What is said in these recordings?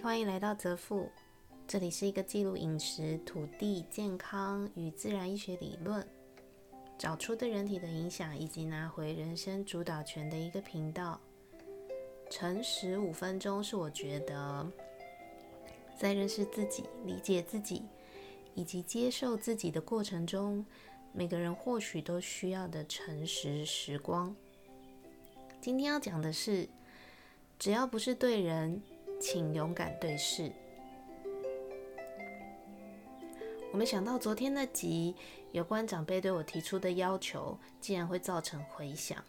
欢迎来到泽富，这里是一个记录饮食、土地、健康与自然医学理论，找出对人体的影响，以及拿回人生主导权的一个频道。诚实五分钟是我觉得在认识自己、理解自己以及接受自己的过程中，每个人或许都需要的诚实时光。今天要讲的是，只要不是对人。请勇敢对视。我没想到昨天那集有关长辈对我提出的要求，竟然会造成回响。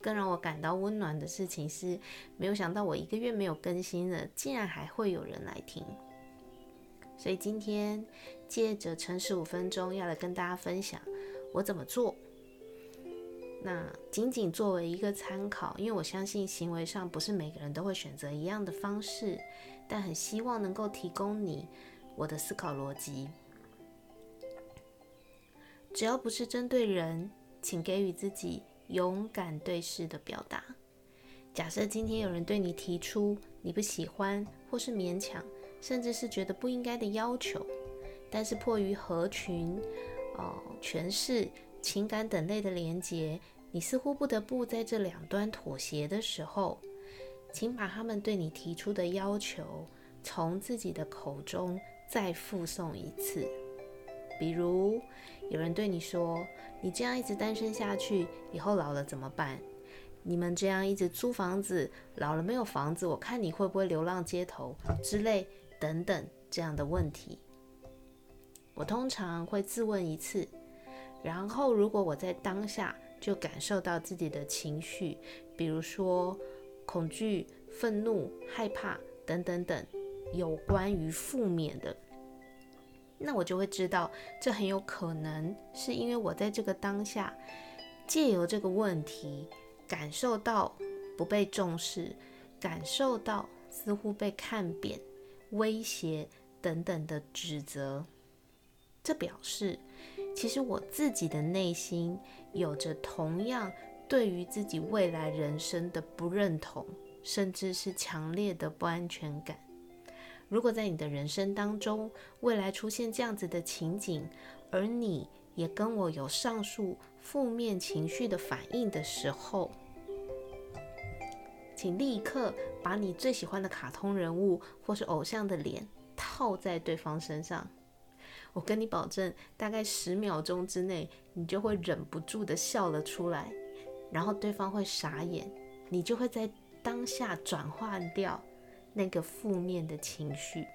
更让我感到温暖的事情是，没有想到我一个月没有更新了，竟然还会有人来听。所以今天借着诚实五分钟，要来跟大家分享我怎么做。那仅仅作为一个参考，因为我相信行为上不是每个人都会选择一样的方式，但很希望能够提供你我的思考逻辑。只要不是针对人，请给予自己勇敢对视的表达。假设今天有人对你提出你不喜欢或是勉强，甚至是觉得不应该的要求，但是迫于合群、哦权势。情感等类的连结，你似乎不得不在这两端妥协的时候，请把他们对你提出的要求从自己的口中再复诵一次。比如，有人对你说：“你这样一直单身下去，以后老了怎么办？你们这样一直租房子，老了没有房子，我看你会不会流浪街头之类等等这样的问题。”我通常会自问一次。然后，如果我在当下就感受到自己的情绪，比如说恐惧、愤怒、害怕等等等，有关于负面的，那我就会知道，这很有可能是因为我在这个当下，借由这个问题，感受到不被重视，感受到似乎被看扁、威胁等等的指责，这表示。其实我自己的内心有着同样对于自己未来人生的不认同，甚至是强烈的不安全感。如果在你的人生当中未来出现这样子的情景，而你也跟我有上述负面情绪的反应的时候，请立刻把你最喜欢的卡通人物或是偶像的脸套在对方身上。我跟你保证，大概十秒钟之内，你就会忍不住的笑了出来，然后对方会傻眼，你就会在当下转换掉那个负面的情绪。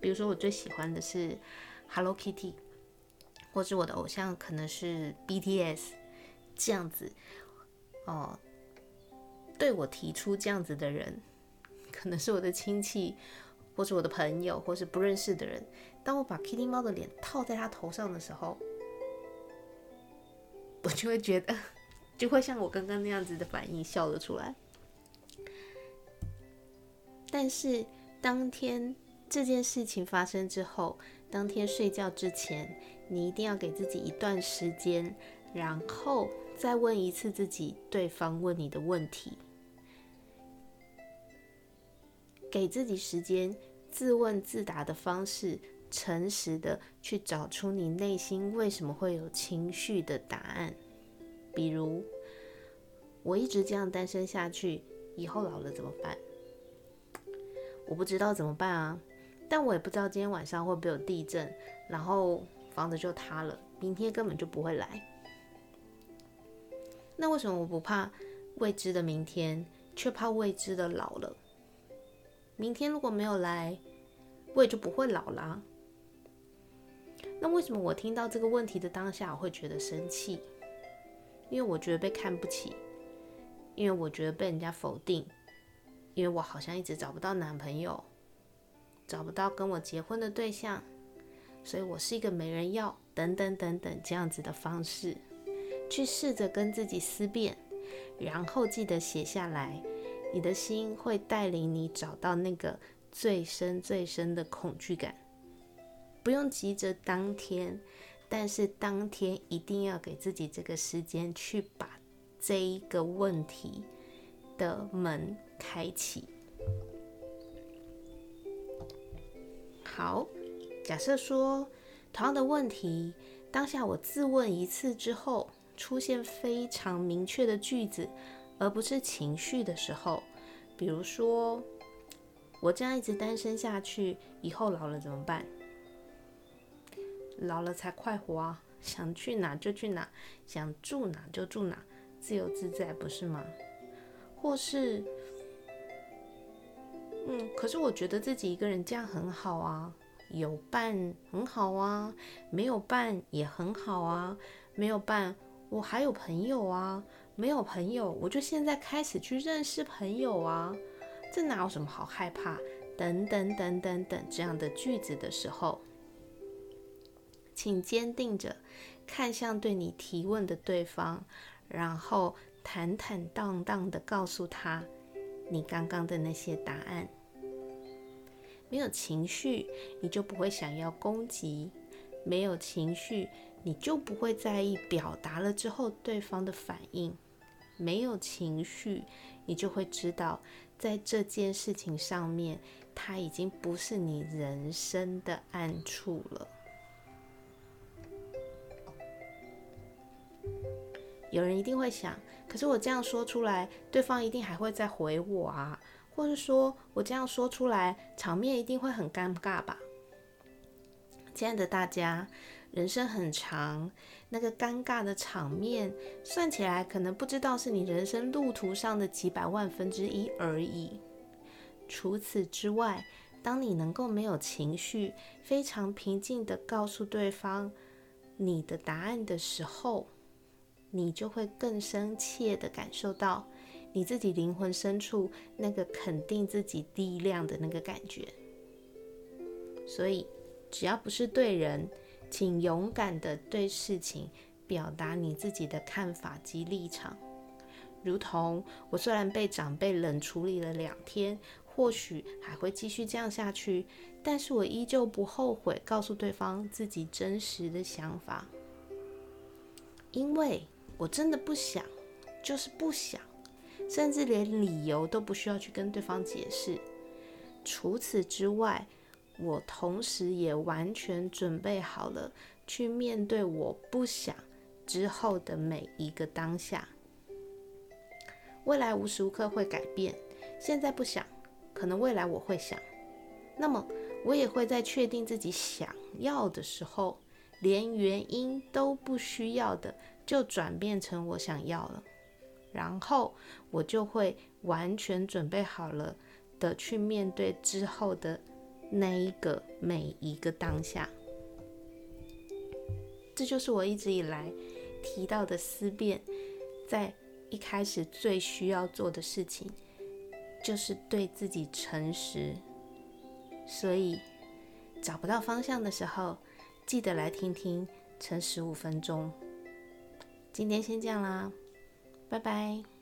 比如说，我最喜欢的是 Hello Kitty，或者我的偶像可能是 BTS，这样子哦，对我提出这样子的人，可能是我的亲戚。或是我的朋友，或是不认识的人，当我把 Kitty 猫的脸套在他头上的时候，我就会觉得，就会像我刚刚那样子的反应，笑了出来。但是当天这件事情发生之后，当天睡觉之前，你一定要给自己一段时间，然后再问一次自己对方问你的问题，给自己时间。自问自答的方式，诚实的去找出你内心为什么会有情绪的答案。比如，我一直这样单身下去，以后老了怎么办？我不知道怎么办啊，但我也不知道今天晚上会不会有地震，然后房子就塌了，明天根本就不会来。那为什么我不怕未知的明天，却怕未知的老了？明天如果没有来，我也就不会老啦。那为什么我听到这个问题的当下，我会觉得生气？因为我觉得被看不起，因为我觉得被人家否定，因为我好像一直找不到男朋友，找不到跟我结婚的对象，所以我是一个没人要，等等等等这样子的方式，去试着跟自己思辨，然后记得写下来。你的心会带领你找到那个最深最深的恐惧感，不用急着当天，但是当天一定要给自己这个时间去把这一个问题的门开启。好，假设说同样的问题，当下我自问一次之后，出现非常明确的句子，而不是情绪的时候，比如说我这样一直单身下去，以后老了怎么办？老了才快活啊，想去哪就去哪，想住哪就住哪，自由自在，不是吗？或是，嗯，可是我觉得自己一个人这样很好啊，有伴很好啊，没有伴也很好啊，没有伴我还有朋友啊，没有朋友我就现在开始去认识朋友啊，这哪有什么好害怕？等等等等等这样的句子的时候，请坚定着看向对你提问的对方，然后。坦坦荡荡的告诉他你刚刚的那些答案。没有情绪，你就不会想要攻击；没有情绪，你就不会在意表达了之后对方的反应；没有情绪，你就会知道在这件事情上面，它已经不是你人生的暗处了。有人一定会想，可是我这样说出来，对方一定还会再回我啊，或者说我这样说出来，场面一定会很尴尬吧？亲爱的大家，人生很长，那个尴尬的场面算起来，可能不知道是你人生路途上的几百万分之一而已。除此之外，当你能够没有情绪，非常平静的告诉对方你的答案的时候，你就会更深切的感受到你自己灵魂深处那个肯定自己力量的那个感觉。所以，只要不是对人，请勇敢的对事情表达你自己的看法及立场。如同我虽然被长辈冷处理了两天，或许还会继续这样下去，但是我依旧不后悔告诉对方自己真实的想法，因为。我真的不想，就是不想，甚至连理由都不需要去跟对方解释。除此之外，我同时也完全准备好了去面对我不想之后的每一个当下。未来无时无刻会改变，现在不想，可能未来我会想。那么，我也会在确定自己想要的时候，连原因都不需要的。就转变成我想要了，然后我就会完全准备好了的去面对之后的那一个每一个当下。这就是我一直以来提到的思辨，在一开始最需要做的事情，就是对自己诚实。所以找不到方向的时候，记得来听听《诚实五分钟》。今天先这样啦，拜拜。